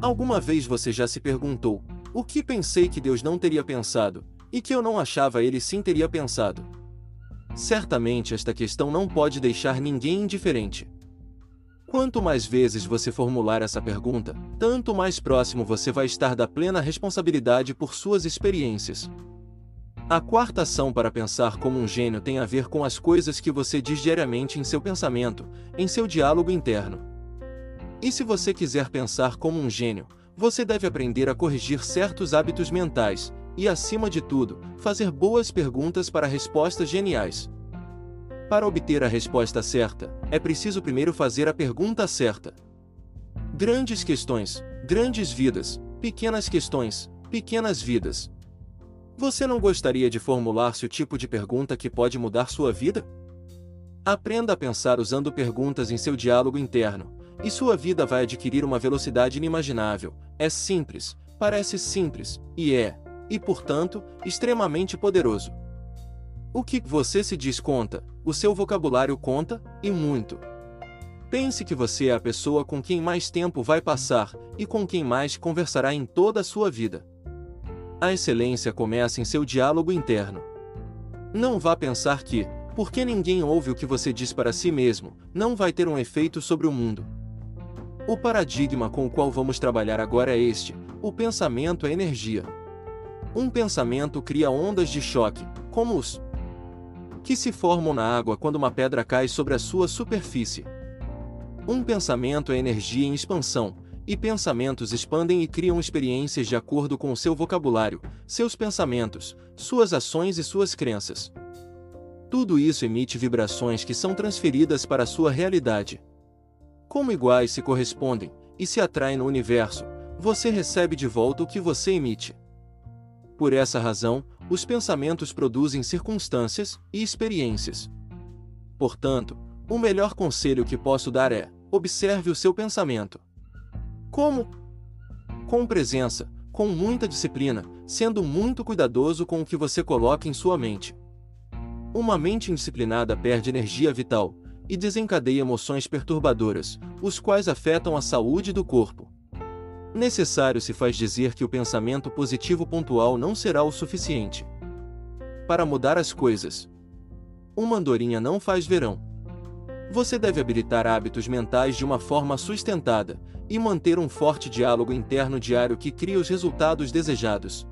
Alguma vez você já se perguntou: o que pensei que Deus não teria pensado, e que eu não achava ele sim teria pensado? Certamente esta questão não pode deixar ninguém indiferente. Quanto mais vezes você formular essa pergunta, tanto mais próximo você vai estar da plena responsabilidade por suas experiências. A quarta ação para pensar como um gênio tem a ver com as coisas que você diz diariamente em seu pensamento, em seu diálogo interno. E se você quiser pensar como um gênio, você deve aprender a corrigir certos hábitos mentais e, acima de tudo, fazer boas perguntas para respostas geniais. Para obter a resposta certa, é preciso primeiro fazer a pergunta certa. Grandes questões, grandes vidas, pequenas questões, pequenas vidas. Você não gostaria de formular-se o tipo de pergunta que pode mudar sua vida? Aprenda a pensar usando perguntas em seu diálogo interno, e sua vida vai adquirir uma velocidade inimaginável. É simples, parece simples, e é, e portanto, extremamente poderoso. O que você se diz conta, o seu vocabulário conta, e muito. Pense que você é a pessoa com quem mais tempo vai passar e com quem mais conversará em toda a sua vida. A excelência começa em seu diálogo interno. Não vá pensar que, porque ninguém ouve o que você diz para si mesmo, não vai ter um efeito sobre o mundo. O paradigma com o qual vamos trabalhar agora é este: o pensamento é energia. Um pensamento cria ondas de choque, como os que se formam na água quando uma pedra cai sobre a sua superfície. Um pensamento é energia em expansão, e pensamentos expandem e criam experiências de acordo com seu vocabulário, seus pensamentos, suas ações e suas crenças. Tudo isso emite vibrações que são transferidas para a sua realidade. Como iguais se correspondem e se atraem no universo, você recebe de volta o que você emite. Por essa razão, os pensamentos produzem circunstâncias e experiências. Portanto, o melhor conselho que posso dar é: observe o seu pensamento. Como? Com presença, com muita disciplina, sendo muito cuidadoso com o que você coloca em sua mente. Uma mente indisciplinada perde energia vital, e desencadeia emoções perturbadoras, os quais afetam a saúde do corpo. Necessário se faz dizer que o pensamento positivo pontual não será o suficiente para mudar as coisas. Uma andorinha não faz verão. Você deve habilitar hábitos mentais de uma forma sustentada e manter um forte diálogo interno diário que crie os resultados desejados.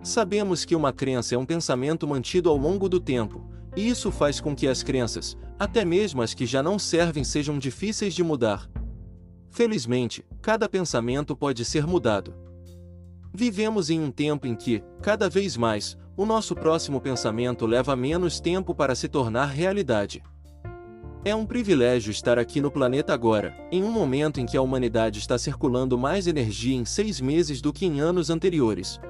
Sabemos que uma crença é um pensamento mantido ao longo do tempo, e isso faz com que as crenças, até mesmo as que já não servem, sejam difíceis de mudar. Felizmente, cada pensamento pode ser mudado. Vivemos em um tempo em que, cada vez mais, o nosso próximo pensamento leva menos tempo para se tornar realidade. É um privilégio estar aqui no planeta agora, em um momento em que a humanidade está circulando mais energia em seis meses do que em anos anteriores.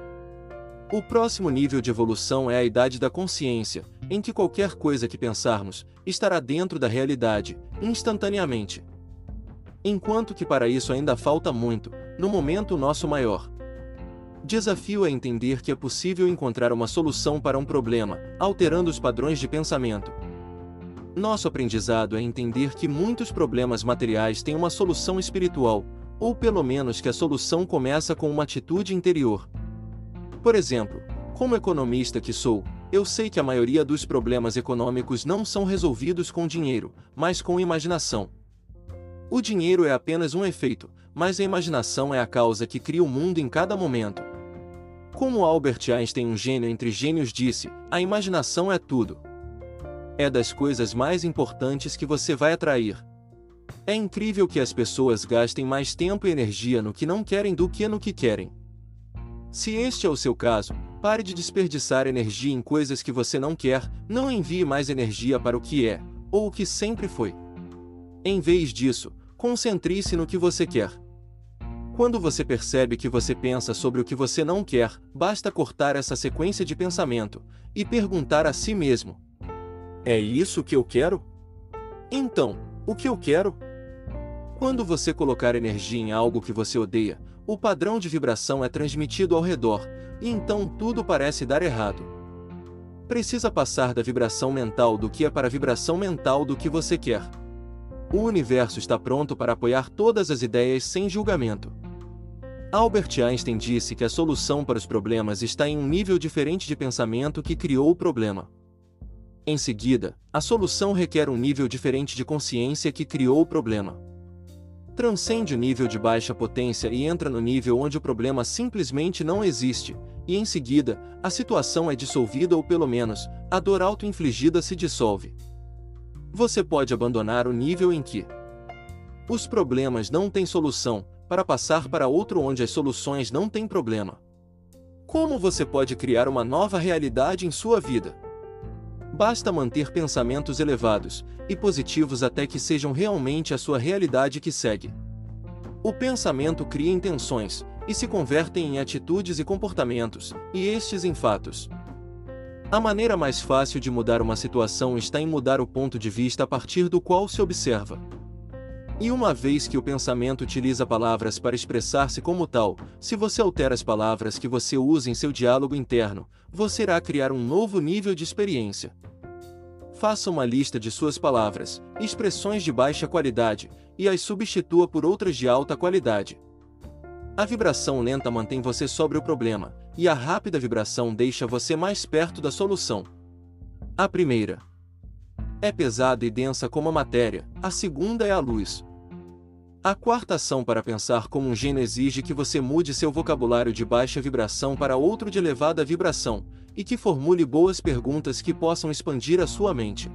O próximo nível de evolução é a idade da consciência, em que qualquer coisa que pensarmos estará dentro da realidade, instantaneamente. Enquanto que para isso ainda falta muito, no momento nosso maior desafio é entender que é possível encontrar uma solução para um problema, alterando os padrões de pensamento. Nosso aprendizado é entender que muitos problemas materiais têm uma solução espiritual, ou pelo menos que a solução começa com uma atitude interior. Por exemplo, como economista que sou, eu sei que a maioria dos problemas econômicos não são resolvidos com dinheiro, mas com imaginação. O dinheiro é apenas um efeito, mas a imaginação é a causa que cria o mundo em cada momento. Como Albert Einstein, um gênio entre gênios, disse: a imaginação é tudo. É das coisas mais importantes que você vai atrair. É incrível que as pessoas gastem mais tempo e energia no que não querem do que no que querem. Se este é o seu caso, pare de desperdiçar energia em coisas que você não quer, não envie mais energia para o que é, ou o que sempre foi. Em vez disso, concentre-se no que você quer. Quando você percebe que você pensa sobre o que você não quer, basta cortar essa sequência de pensamento e perguntar a si mesmo: É isso que eu quero? Então, o que eu quero? Quando você colocar energia em algo que você odeia, o padrão de vibração é transmitido ao redor, e então tudo parece dar errado. Precisa passar da vibração mental do que é para a vibração mental do que você quer. O universo está pronto para apoiar todas as ideias sem julgamento. Albert Einstein disse que a solução para os problemas está em um nível diferente de pensamento que criou o problema. Em seguida, a solução requer um nível diferente de consciência que criou o problema. Transcende o nível de baixa potência e entra no nível onde o problema simplesmente não existe, e em seguida, a situação é dissolvida ou pelo menos, a dor auto-infligida se dissolve. Você pode abandonar o nível em que os problemas não têm solução, para passar para outro onde as soluções não têm problema. Como você pode criar uma nova realidade em sua vida? Basta manter pensamentos elevados e positivos até que sejam realmente a sua realidade que segue. O pensamento cria intenções e se convertem em atitudes e comportamentos, e estes em fatos. A maneira mais fácil de mudar uma situação está em mudar o ponto de vista a partir do qual se observa. E uma vez que o pensamento utiliza palavras para expressar-se como tal, se você altera as palavras que você usa em seu diálogo interno, você irá criar um novo nível de experiência. Faça uma lista de suas palavras, expressões de baixa qualidade, e as substitua por outras de alta qualidade. A vibração lenta mantém você sobre o problema, e a rápida vibração deixa você mais perto da solução. A primeira é pesada e densa como a matéria, a segunda é a luz. A quarta ação para pensar como um gênio exige que você mude seu vocabulário de baixa vibração para outro de elevada vibração, e que formule boas perguntas que possam expandir a sua mente.